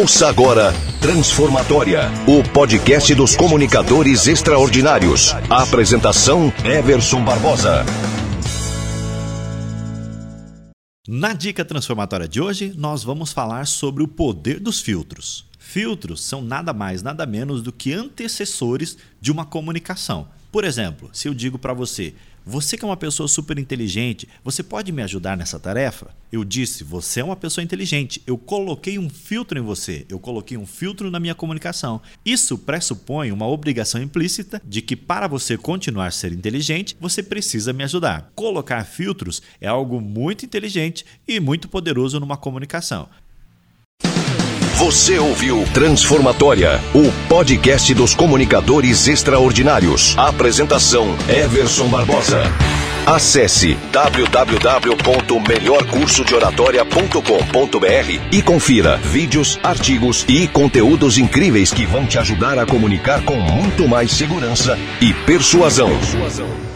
Ouça agora Transformatória, o podcast dos comunicadores extraordinários. A apresentação Everson Barbosa. Na dica transformatória de hoje, nós vamos falar sobre o poder dos filtros. Filtros são nada mais, nada menos do que antecessores de uma comunicação. Por exemplo, se eu digo para você, você que é uma pessoa super inteligente, você pode me ajudar nessa tarefa? Eu disse, você é uma pessoa inteligente. Eu coloquei um filtro em você, eu coloquei um filtro na minha comunicação. Isso pressupõe uma obrigação implícita de que para você continuar a ser inteligente, você precisa me ajudar. Colocar filtros é algo muito inteligente e muito poderoso numa comunicação. Você ouviu Transformatória, o podcast dos comunicadores extraordinários. Apresentação Everson Barbosa. Acesse www.melhorcursodeoratoria.com.br e confira vídeos, artigos e conteúdos incríveis que vão te ajudar a comunicar com muito mais segurança e persuasão. persuasão.